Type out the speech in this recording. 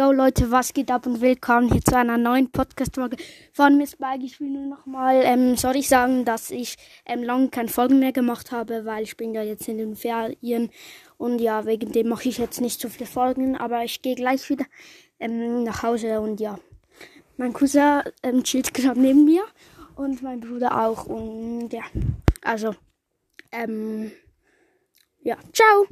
Yo Leute, was geht ab und willkommen hier zu einer neuen Podcast-Folge von Miss Bike. Ich will nur nochmal, ähm, sorry sagen, dass ich ähm, lange keine Folgen mehr gemacht habe, weil ich bin ja jetzt in den Ferien und ja, wegen dem mache ich jetzt nicht so viele Folgen, aber ich gehe gleich wieder ähm, nach Hause und ja, mein Cousin ähm, chillt gerade neben mir und mein Bruder auch und ja, also, ähm, ja, ciao!